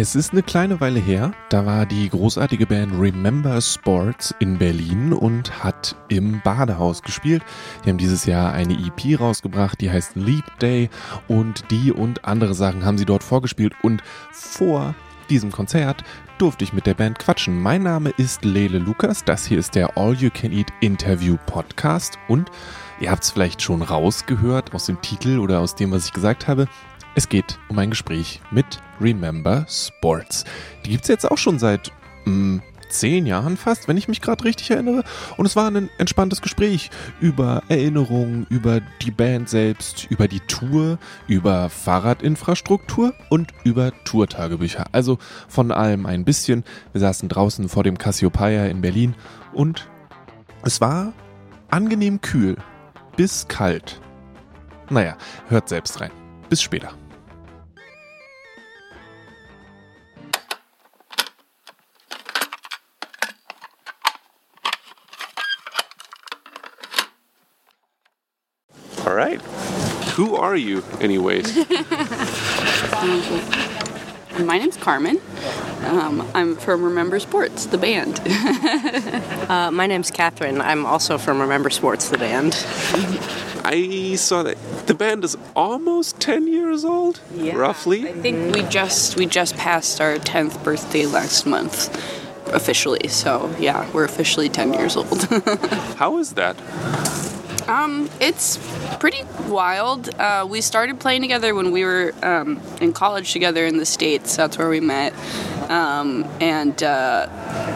Es ist eine kleine Weile her, da war die großartige Band Remember Sports in Berlin und hat im Badehaus gespielt. Die haben dieses Jahr eine EP rausgebracht, die heißt Leap Day und die und andere Sachen haben sie dort vorgespielt und vor diesem Konzert durfte ich mit der Band quatschen. Mein Name ist Lele Lukas, das hier ist der All You Can Eat Interview Podcast und ihr habt es vielleicht schon rausgehört aus dem Titel oder aus dem, was ich gesagt habe. Es geht um ein Gespräch mit Remember Sports. Die gibt es jetzt auch schon seit mh, hm, zehn Jahren fast, wenn ich mich gerade richtig erinnere. Und es war ein entspanntes Gespräch über Erinnerungen, über die Band selbst, über die Tour, über Fahrradinfrastruktur und über Tourtagebücher. Also von allem ein bisschen. Wir saßen draußen vor dem Cassiopeia in Berlin und es war angenehm kühl bis kalt. Naja, hört selbst rein. Bis später. Right. Who are you, anyways? My name's Carmen. Um, I'm from Remember Sports, the band. uh, my name's Catherine. I'm also from Remember Sports, the band. I saw that the band is almost 10 years old, yeah, roughly. I think we just we just passed our 10th birthday last month officially. So, yeah, we're officially 10 years old. How is that? Um, it's pretty wild. Uh, we started playing together when we were um, in college together in the States. That's where we met. Um, and uh,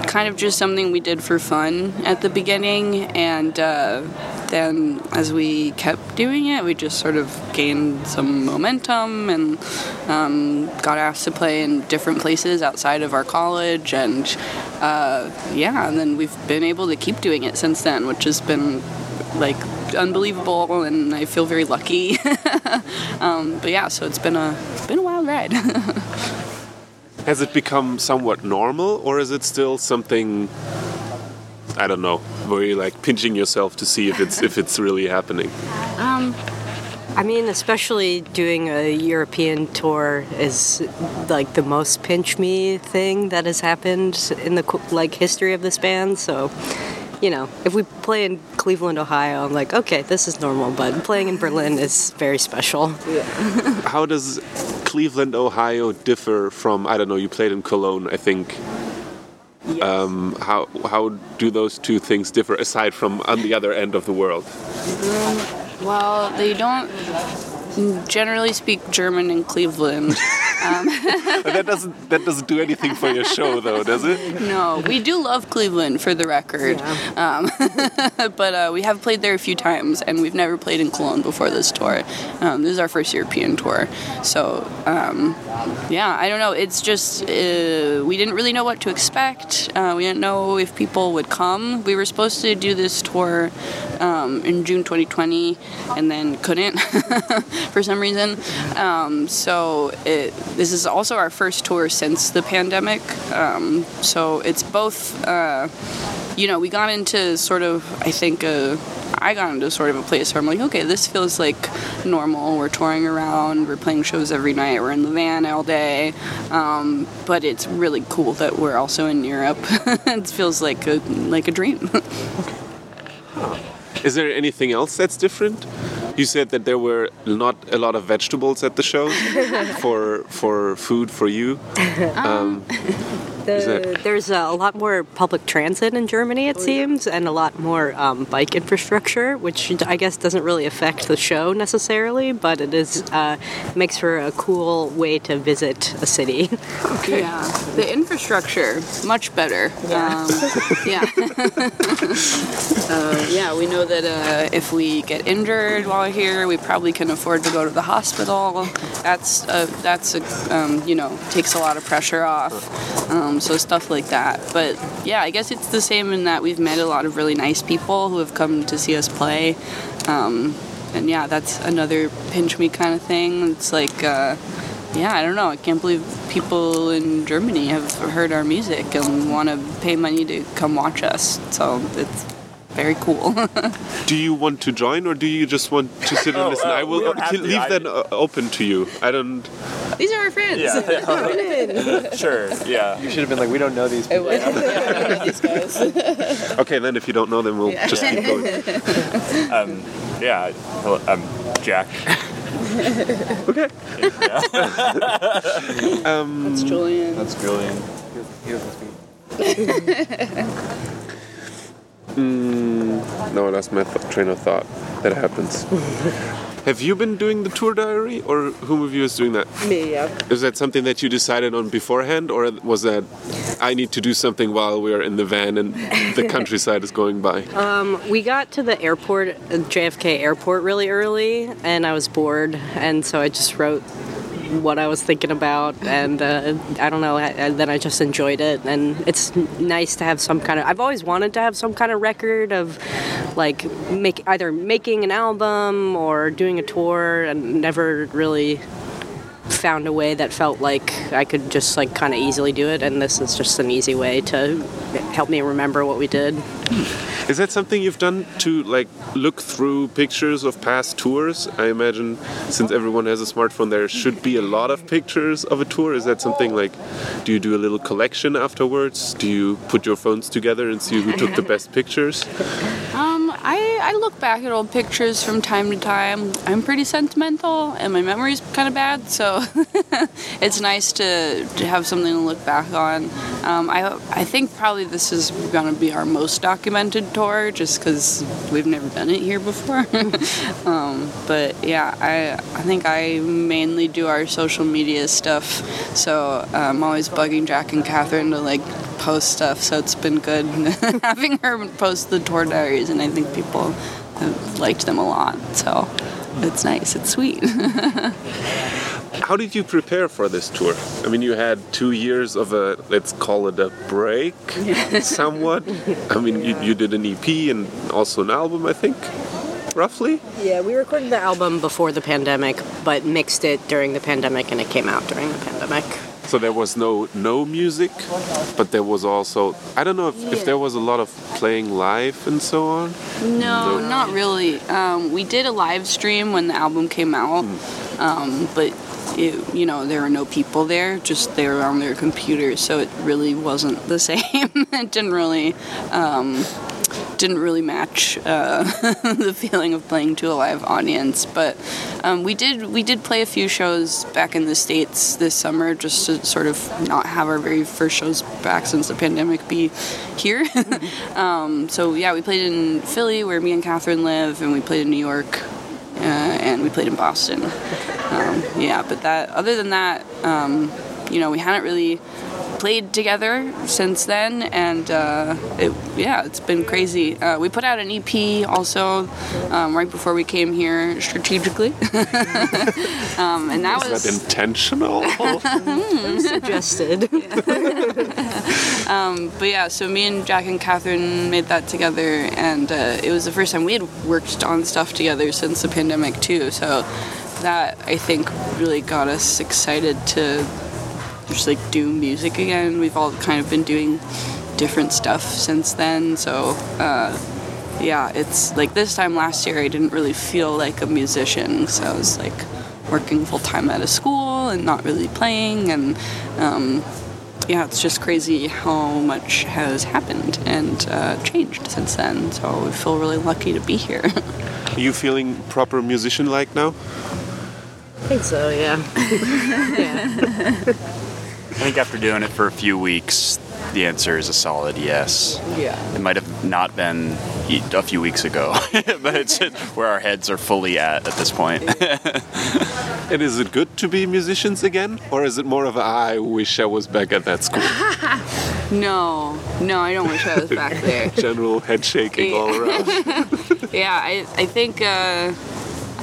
kind of just something we did for fun at the beginning. And uh, then as we kept doing it, we just sort of gained some momentum and um, got asked to play in different places outside of our college. And uh, yeah, and then we've been able to keep doing it since then, which has been like unbelievable, and I feel very lucky. um, but yeah, so it's been a it's been a wild ride. Has it become somewhat normal, or is it still something? I don't know, where you're like pinching yourself to see if it's if it's really happening. Um, I mean, especially doing a European tour is like the most pinch me thing that has happened in the like history of this band. So you know, if we play in Cleveland, Ohio, I'm like, okay, this is normal, but playing in Berlin is very special. Yeah. How does Cleveland, Ohio differ from, I don't know, you played in Cologne, I think. Yes. Um, how how do those two things differ aside from on the other end of the world? Um, well, they don't generally speak German in Cleveland. Um, that doesn't that doesn't do anything for your show, though, does it? No, we do love Cleveland for the record, yeah. um, but uh, we have played there a few times, and we've never played in Cologne before this tour. Um, this is our first European tour, so um, yeah, I don't know. It's just uh, we didn't really know what to expect. Uh, we didn't know if people would come. We were supposed to do this tour um, in June 2020, and then couldn't for some reason. Um, so it this is also our first tour since the pandemic. Um, so it's both, uh, you know, we got into sort of, I think, a, I got into sort of a place where I'm like, okay, this feels like normal. We're touring around, we're playing shows every night, we're in the van all day. Um, but it's really cool that we're also in Europe. it feels like a like a dream. Is there anything else that's different? You said that there were not a lot of vegetables at the show for for food for you. Um, the, there's a lot more public transit in Germany, it oh, seems, yeah. and a lot more um, bike infrastructure, which I guess doesn't really affect the show necessarily, but it is uh, makes for a cool way to visit a city. Okay. Yeah, the infrastructure much better. Yeah, um, yeah. uh, yeah. We know that uh, if we get injured while here, we probably can afford to go to the hospital. That's a, that's a, um, you know takes a lot of pressure off. So stuff like that. But yeah, I guess it's the same in that we've met a lot of really nice people who have come to see us play. Um, and yeah, that's another pinch me kind of thing. It's like, uh, yeah, I don't know. I can't believe people in Germany have heard our music and want to pay money to come watch us. So it's very cool. Do you want to join or do you just want to sit and Oh, listen? uh, I will don't have to. leave I- that uh, open to you. I don't. These are our friends. Yeah. sure. Yeah. You should have been like, we don't know these people. these guys. Okay, then if you don't know, then we'll just keep going. Yeah. Hello, I'm Jack. Okay. That's Julian. That's Julian. He doesn't speak. No, I lost my th- train of thought. That happens. Have you been doing the tour diary, or whom of you is doing that? Me, yeah. Is that something that you decided on beforehand, or was that I need to do something while we are in the van and the countryside is going by? We got to the airport, uh, JFK airport, really early, and I was bored, and so I just wrote what I was thinking about, and uh, I don't know, and then I just enjoyed it, and it's nice to have some kind of. I've always wanted to have some kind of record of, like, make either making an album or doing a tour, and never really found a way that felt like I could just like kind of easily do it, and this is just an easy way to help me remember what we did. Is that something you've done to like look through pictures of past tours? I imagine since everyone has a smartphone, there should be a lot of pictures of a tour. Is that something like, do you do a little collection afterwards? Do you put your phones together and see who took the best pictures? Um, Um, I, look back at old pictures from time to time. I'm pretty sentimental, and my memory's kind of bad, so it's nice to, to have something to look back on. Um, I I think probably this is gonna be our most documented tour, just because we've never done it here before. um, but yeah, I I think I mainly do our social media stuff, so I'm always bugging Jack and Catherine to like post stuff. So it's been good having her post the tour diaries, and I think people have liked them a lot. So it's nice. It's sweet. How did you prepare for this tour? I mean, you had two years of a, let's call it a break, somewhat. I mean, you, you did an EP and also an album, I think, roughly. Yeah, we recorded the album before the pandemic, but mixed it during the pandemic, and it came out during the pandemic. So there was no no music, but there was also I don't know if, if there was a lot of playing live and so on. no, not really. Um, we did a live stream when the album came out, um, but. It, you know, there were no people there, just they were on their computers, so it really wasn't the same. it didn't really, um, didn't really match uh, the feeling of playing to a live audience. But um, we did we did play a few shows back in the states this summer, just to sort of not have our very first shows back since the pandemic be here. um, so yeah, we played in Philly where me and Catherine live, and we played in New York, uh, and we played in Boston. Um, yeah, but that other than that, um, you know, we hadn't really played together since then, and uh, it, yeah, it's been crazy. Uh, we put out an EP also um, right before we came here strategically, um, and that Is was that intentional? Suggested. But yeah, so me and Jack and Catherine made that together, and uh, it was the first time we had worked on stuff together since the pandemic too. So that I think really got us excited to just like do music again. We've all kind of been doing different stuff since then. So uh, yeah, it's like this time last year I didn't really feel like a musician, so I was like working full time at a school and not really playing and. Um, yeah, it's just crazy how much has happened and uh, changed since then. So we feel really lucky to be here. Are you feeling proper musician like now? I think so, yeah. I think after doing it for a few weeks, the answer is a solid yes. Yeah. It might have not been a few weeks ago, but it's where our heads are fully at at this point. And is it good to be musicians again, or is it more of a I wish I was back at that school? no, no, I don't wish I was back there. General head shaking all around. Yeah, I, I think, uh,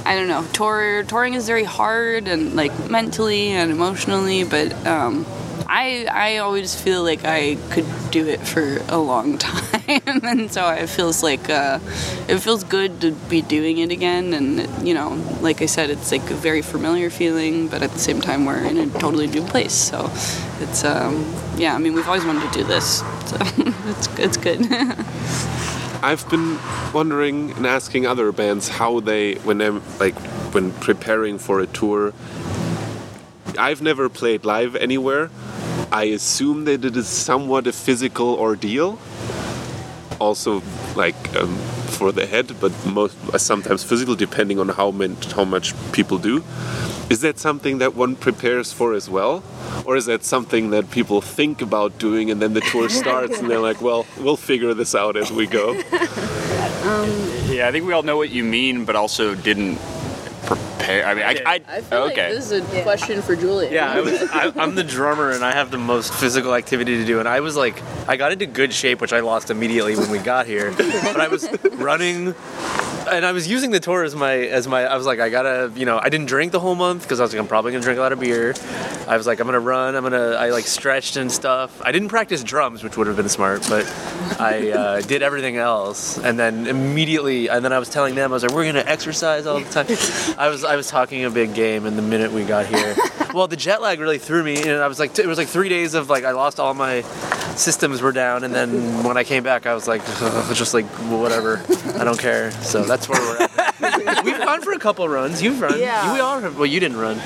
I don't know, tour, touring is very hard and like mentally and emotionally, but um, I, I always feel like I could do it for a long time. and so it feels like, uh, it feels good to be doing it again. And, you know, like I said, it's like a very familiar feeling, but at the same time, we're in a totally new place. So it's, um, yeah, I mean, we've always wanted to do this. So it's, it's good. I've been wondering and asking other bands how they, when they're like, when preparing for a tour. I've never played live anywhere. I assume that it is somewhat a physical ordeal. Also, like um, for the head, but most uh, sometimes physical, depending on how meant, how much people do. Is that something that one prepares for as well, or is that something that people think about doing and then the tour starts and they're like, well, we'll figure this out as we go. Um, yeah, I think we all know what you mean, but also didn't prepare. I mean, I, I, I feel okay. like this is a question for Julia. Yeah, I was, I, I'm the drummer and I have the most physical activity to do. And I was like, I got into good shape, which I lost immediately when we got here. But I was running, and I was using the tour as my as my. I was like, I gotta, you know, I didn't drink the whole month because I was like, I'm probably gonna drink a lot of beer. I was like, I'm gonna run. I'm gonna. I like stretched and stuff. I didn't practice drums, which would have been smart, but I uh, did everything else. And then immediately, and then I was telling them, I was like, we're gonna exercise all the time. I was I was talking a big game, and the minute we got here, well, the jet lag really threw me, and I was like, it was like three days of like I lost all my systems were down, and then when I came back, I was like, just like whatever, I don't care. So that's where we're at. We've gone for a couple runs. You've run. Yeah. You all have. Well, you didn't run.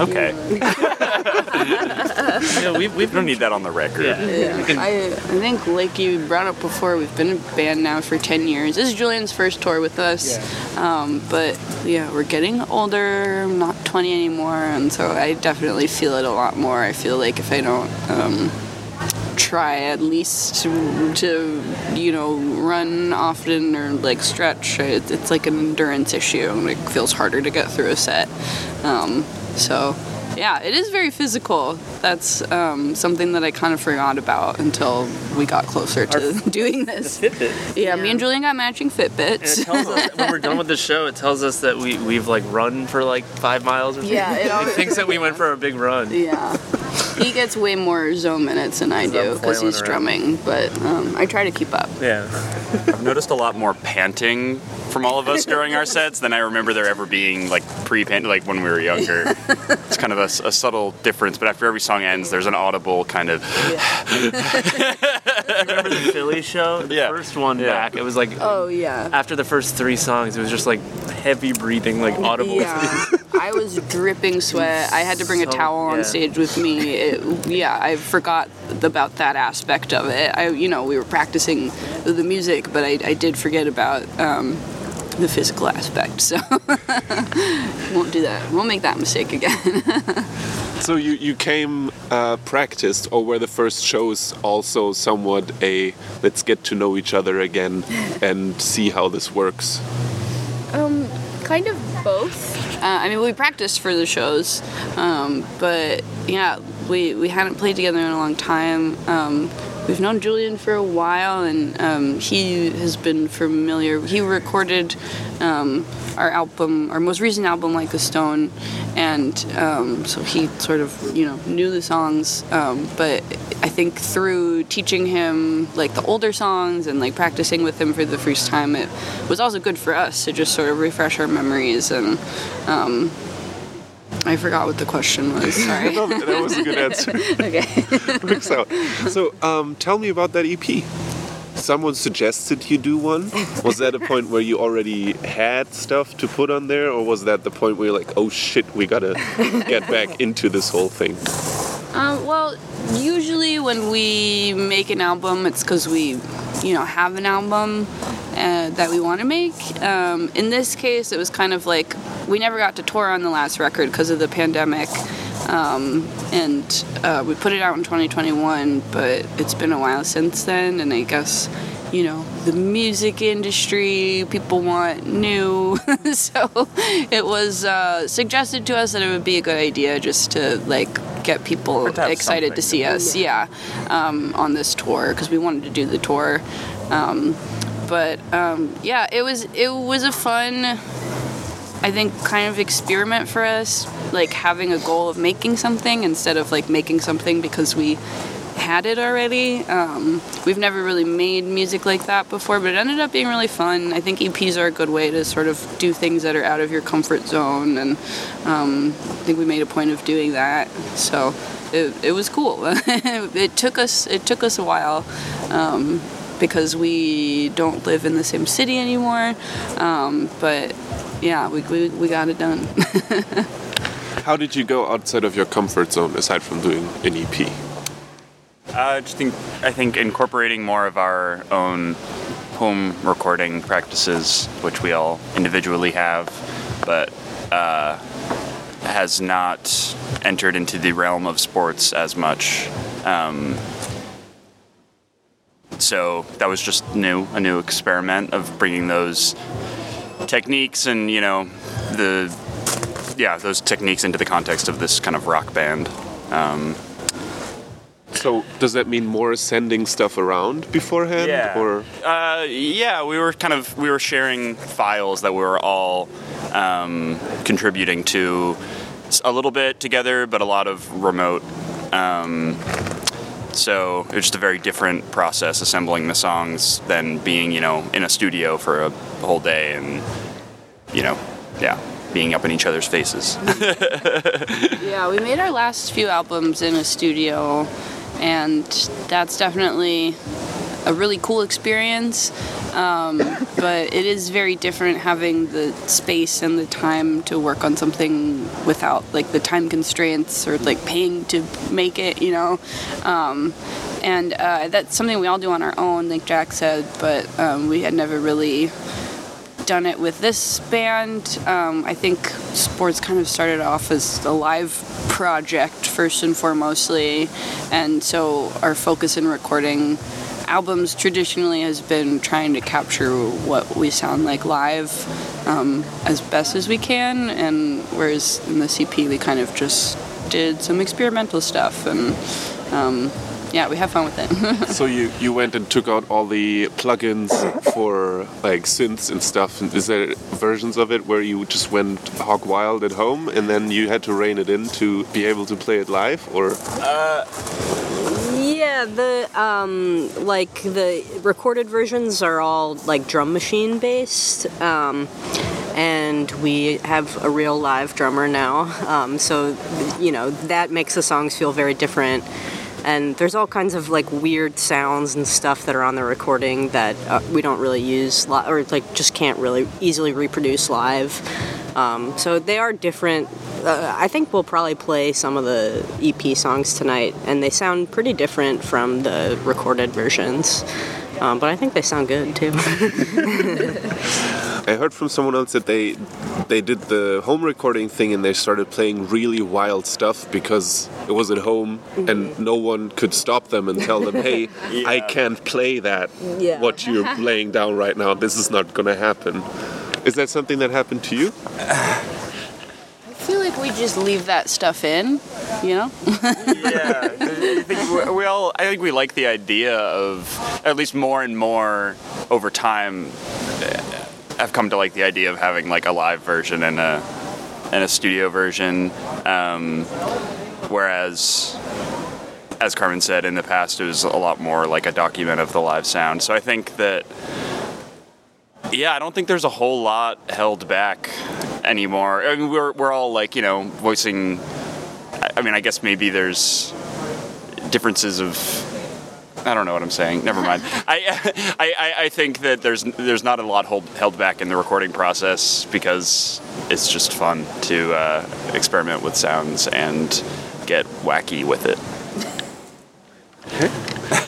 okay. Yeah, we've We we've don't need that on the record. Yeah. Yeah. Can- I, I think, like you brought up before, we've been a band now for 10 years. This is Julian's first tour with us. Um, but yeah, we're getting older, I'm not 20 anymore, and so I definitely feel it a lot more. I feel like if I don't um, try at least to, to, you know, run often or like stretch, it, it's like an endurance issue and it feels harder to get through a set. Um, so yeah, it is very physical. That's um, something that I kind of forgot about until we got closer to doing this. Fitbit. Yeah, me and Julian got matching it Fitbits. tells us when we're done with the show, it tells us that we we've like run for like five miles or something. Yeah, it always- thinks that we went for a big run. yeah, he gets way more zone minutes than I do because he's around. drumming, but um, I try to keep up. Yeah. I've noticed a lot more panting from all of us during our sets than I remember there ever being like pre-pan like when we were younger. It's kind of a subtle difference, but after every song ends, there's an audible kind of Remember the Philly show? The Yeah. first one Yeah. back. It was like Oh yeah. after the first three songs, it was just like heavy breathing, like audible. Yeah, I was dripping sweat. I had to bring a towel on yeah. stage with me. It, yeah, I forgot about that aspect of it. I, you know, we were practicing the music, but I, I did forget about um, the physical aspect. So won't do that. Won't make that mistake again. So you you came uh, practiced, or were the first shows also somewhat a let's get to know each other again and see how this works? Um, kind of both. Uh, I mean, we practiced for the shows, um, but yeah, we we hadn't played together in a long time. Um, we've known Julian for a while, and um, he has been familiar. He recorded um, our album, our most recent album, Like a Stone, and um, so he sort of you know knew the songs. Um, but I think through teaching him like the older songs and like practicing with him for the first time, it was also good for us to just sort of refresh our memories and. Um, I forgot what the question was. Sorry. that was a good answer. okay. Out. So um, tell me about that EP. Someone suggested you do one. Was that a point where you already had stuff to put on there, or was that the point where you're like, oh shit, we gotta get back into this whole thing? Um, well, usually when we make an album, it's because we, you know, have an album uh, that we want to make. Um, in this case, it was kind of like we never got to tour on the last record because of the pandemic. Um, and uh, we put it out in 2021, but it's been a while since then, and I guess you know the music industry people want new. So it was uh, suggested to us that it would be a good idea just to like get people to excited to see us yeah. um, on this tour because we wanted to do the tour. Um, but um, yeah it was it was a fun I think kind of experiment for us, like having a goal of making something instead of like making something because we had it already. Um, we've never really made music like that before, but it ended up being really fun. I think EPs are a good way to sort of do things that are out of your comfort zone, and um, I think we made a point of doing that. So it, it was cool. it took us it took us a while. Um, because we don't live in the same city anymore. Um, but yeah, we, we, we got it done. How did you go outside of your comfort zone aside from doing an EP? I just think I think incorporating more of our own home recording practices, which we all individually have, but uh, has not entered into the realm of sports as much. Um, so that was just new, a new experiment of bringing those techniques and you know the yeah those techniques into the context of this kind of rock band. Um, So does that mean more sending stuff around beforehand, or Uh, yeah, we were kind of we were sharing files that we were all um, contributing to a little bit together, but a lot of remote. Um, so it's just a very different process assembling the songs than being you know in a studio for a whole day and you know yeah being up in each other's faces. Yeah, we made our last few albums in a studio, and that's definitely a really cool experience. Um, but it is very different having the space and the time to work on something without like the time constraints or like paying to make it, you know. Um, and uh, that's something we all do on our own, like Jack said. But um, we had never really done it with this band. Um, I think sports kind of started off as a live project first and foremostly, and so our focus in recording albums traditionally has been trying to capture what we sound like live um, as best as we can, and whereas in the EP we kind of just did some experimental stuff and. Um, yeah, we have fun with it. so you you went and took out all the plugins for like synths and stuff? Is there versions of it where you just went hog wild at home and then you had to rein it in to be able to play it live, or Yeah, the um, like the recorded versions are all like drum machine based, um, and we have a real live drummer now. Um, so you know that makes the songs feel very different. And there's all kinds of like weird sounds and stuff that are on the recording that uh, we don't really use li- or like just can't really easily reproduce live. Um, so they are different. Uh, I think we'll probably play some of the EP songs tonight, and they sound pretty different from the recorded versions. Um, but I think they sound good too. I heard from someone else that they they did the home recording thing and they started playing really wild stuff because it was at home and mm-hmm. no one could stop them and tell them, "Hey, I can't play that. Yeah. What you're laying down right now, this is not going to happen." Is that something that happened to you? I feel like we just leave that stuff in, you know? yeah, I think we- we all. I think we like the idea of at least more and more over time. Have come to like the idea of having like a live version and a and a studio version. Um, whereas, as Carmen said in the past, it was a lot more like a document of the live sound. So I think that. Yeah, I don't think there's a whole lot held back anymore. I mean, we're, we're all like, you know, voicing I mean, I guess maybe there's differences of. I don't know what I'm saying. Never mind. I, I, I- I think that there's there's not a lot hold, held back in the recording process because it's just fun to uh, experiment with sounds and get wacky with it.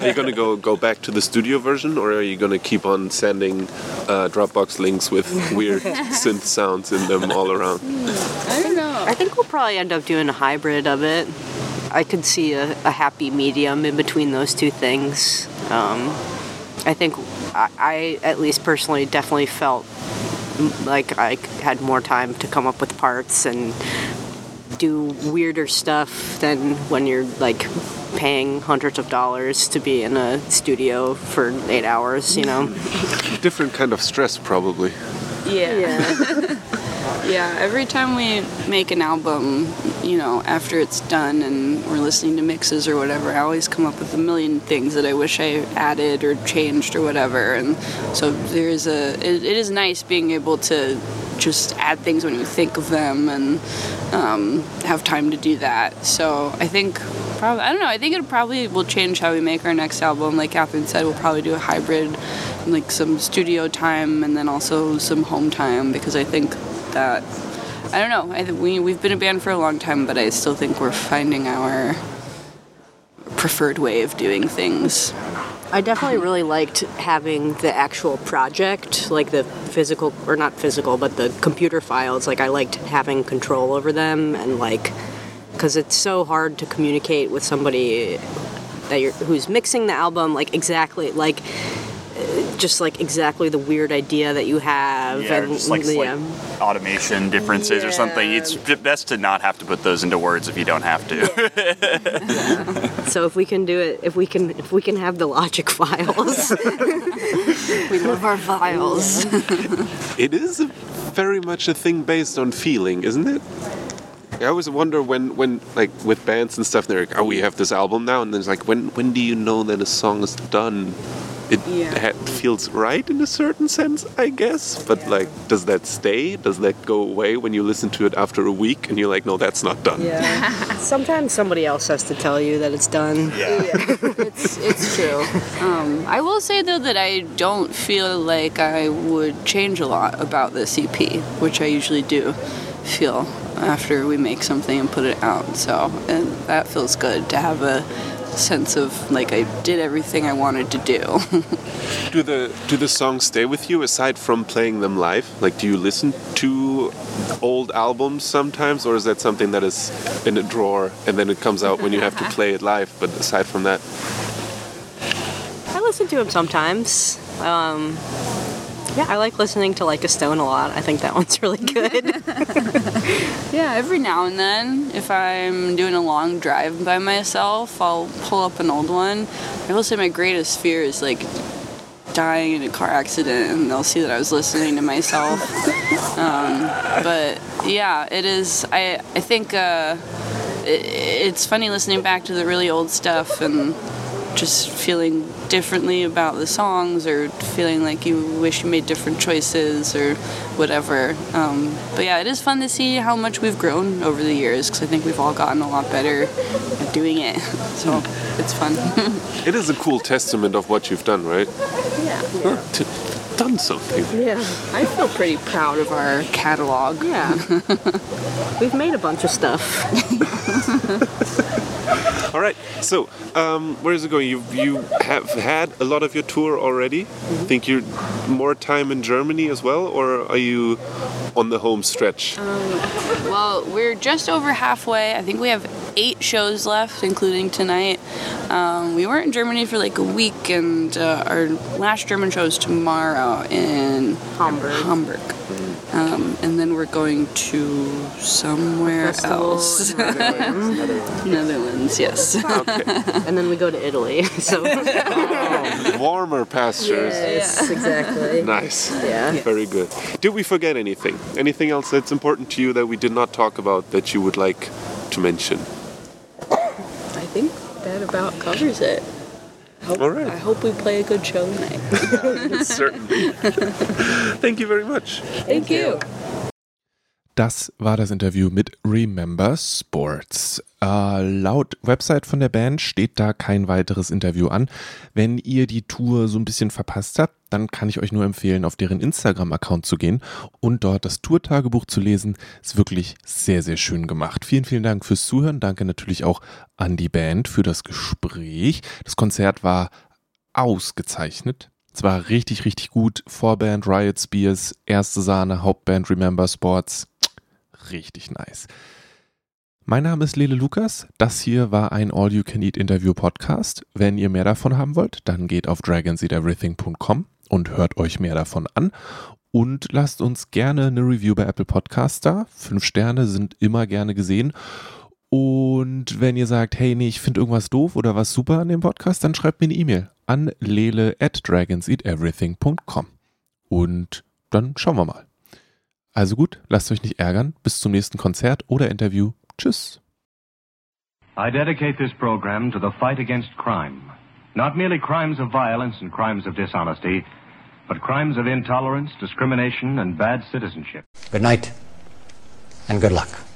Are you going to go go back to the studio version, or are you going to keep on sending uh, Dropbox links with weird synth sounds in them all around? I don't know. I think we'll probably end up doing a hybrid of it. I could see a, a happy medium in between those two things. Um, I think I, I, at least personally, definitely felt like I had more time to come up with parts and do weirder stuff than when you're like paying hundreds of dollars to be in a studio for eight hours, you know? Different kind of stress, probably. Yeah. Yeah. yeah, every time we make an album, you know, after it's done and we're listening to mixes or whatever, I always come up with a million things that I wish I added or changed or whatever. And so there is a, it, it is nice being able to just add things when you think of them and um, have time to do that. So I think probably I don't know. I think it probably will change how we make our next album. Like Catherine said, we'll probably do a hybrid, like some studio time and then also some home time because I think that I don't know. I we we've been a band for a long time, but I still think we're finding our preferred way of doing things. I definitely really liked having the actual project, like the physical, or not physical, but the computer files. Like, I liked having control over them and, like, because it's so hard to communicate with somebody that you're who's mixing the album, like, exactly, like, just like exactly the weird idea that you have. Yeah, and, just like yeah. slight automation differences or something. It's best to not have to put those into words if you don't have to. So if we can do it, if we can, if we can have the logic files, We love our files. It is very much a thing based on feeling, isn't it? I always wonder when, when like with bands and stuff, they're like, "Oh, we have this album now," and then it's like, when when do you know that a song is done? It Yeah. ha- feels right in a certain sense, I guess. But like, does that stay? Does that go away when you listen to it after a week and you're like, "No, that's not done." yeah. Sometimes somebody else has to tell you that it's done. it's it's true. Um, I will say though that I don't feel like I would change a lot about this EP, which I usually do feel after we make something and put it out. So and that feels good to have a sense of like I did everything I wanted to do. Do the do the songs stay with you aside from playing them live? Like, do you listen to old albums sometimes, or is that something that is in a drawer and then it comes out when you have to play it live? But aside from that, I listen to them sometimes. Um, yeah, I like listening to Like a Stone a lot. I think that one's really good. Yeah, every now and then, if I'm doing a long drive by myself, I'll pull up an old one. I will say my greatest fear is like dying in a car accident, and they'll see that I was listening to myself. um, but yeah, it is. I I think uh, it, it's funny listening back to the really old stuff and just feeling differently about the songs or feeling like you wish you made different choices or whatever. Um, but yeah, it is fun to see how much we've grown over the years because I think we've all gotten a lot better at doing it. So it's fun. it is a cool testament of what you've done, right? yeah. To, done something. Yeah. I feel pretty proud of our catalog. Yeah. We've made a bunch of stuff. All right. So, um, where is it going? You you have had a lot of your tour already. Think you're more time in Germany as well, or are you on the home stretch? Well, we're just over halfway. I think we have eight shows left, including tonight. Um, we were in Germany for like a week, and uh, our last German show is tomorrow in Hamburg. Hamburg. Um, and then we're going to somewhere Festival else. in Netherlands, yes. okay. and then we go to Italy. So Warmer pastures. yes, exactly. Nice. Yeah. Very good. Did we forget anything? Anything else that's important to you that we did not talk about that you would like to mention? I think that about covers it. Hope, All right. I hope we play a good show tonight. Certainly. Thank you very much. Thank you. Das war das Interview mit Remember Sports. Äh, laut Website von der Band steht da kein weiteres Interview an. Wenn ihr die Tour so ein bisschen verpasst habt, dann kann ich euch nur empfehlen, auf deren Instagram-Account zu gehen und dort das Tourtagebuch zu lesen. Ist wirklich sehr, sehr schön gemacht. Vielen, vielen Dank fürs Zuhören. Danke natürlich auch an die Band für das Gespräch. Das Konzert war ausgezeichnet. Es war richtig, richtig gut. Vorband Riot Spears, erste Sahne, Hauptband Remember Sports. Richtig nice. Mein Name ist Lele Lukas. Das hier war ein All You Can Eat Interview Podcast. Wenn ihr mehr davon haben wollt, dann geht auf dragonseateverything.com und hört euch mehr davon an. Und lasst uns gerne eine Review bei Apple Podcast da. Fünf Sterne sind immer gerne gesehen. Und wenn ihr sagt, hey, nee, ich finde irgendwas doof oder was super an dem Podcast, dann schreibt mir eine E-Mail an lele at dragonseateverything.com. Und dann schauen wir mal. Also gut, lasst euch nicht ärgern. Bis zum nächsten Konzert oder Interview. Tschüss. I dedicate this program to the fight against crime. Not merely crimes of violence and crimes of dishonesty, but crimes of intolerance, discrimination, and bad citizenship. Good night, and good luck.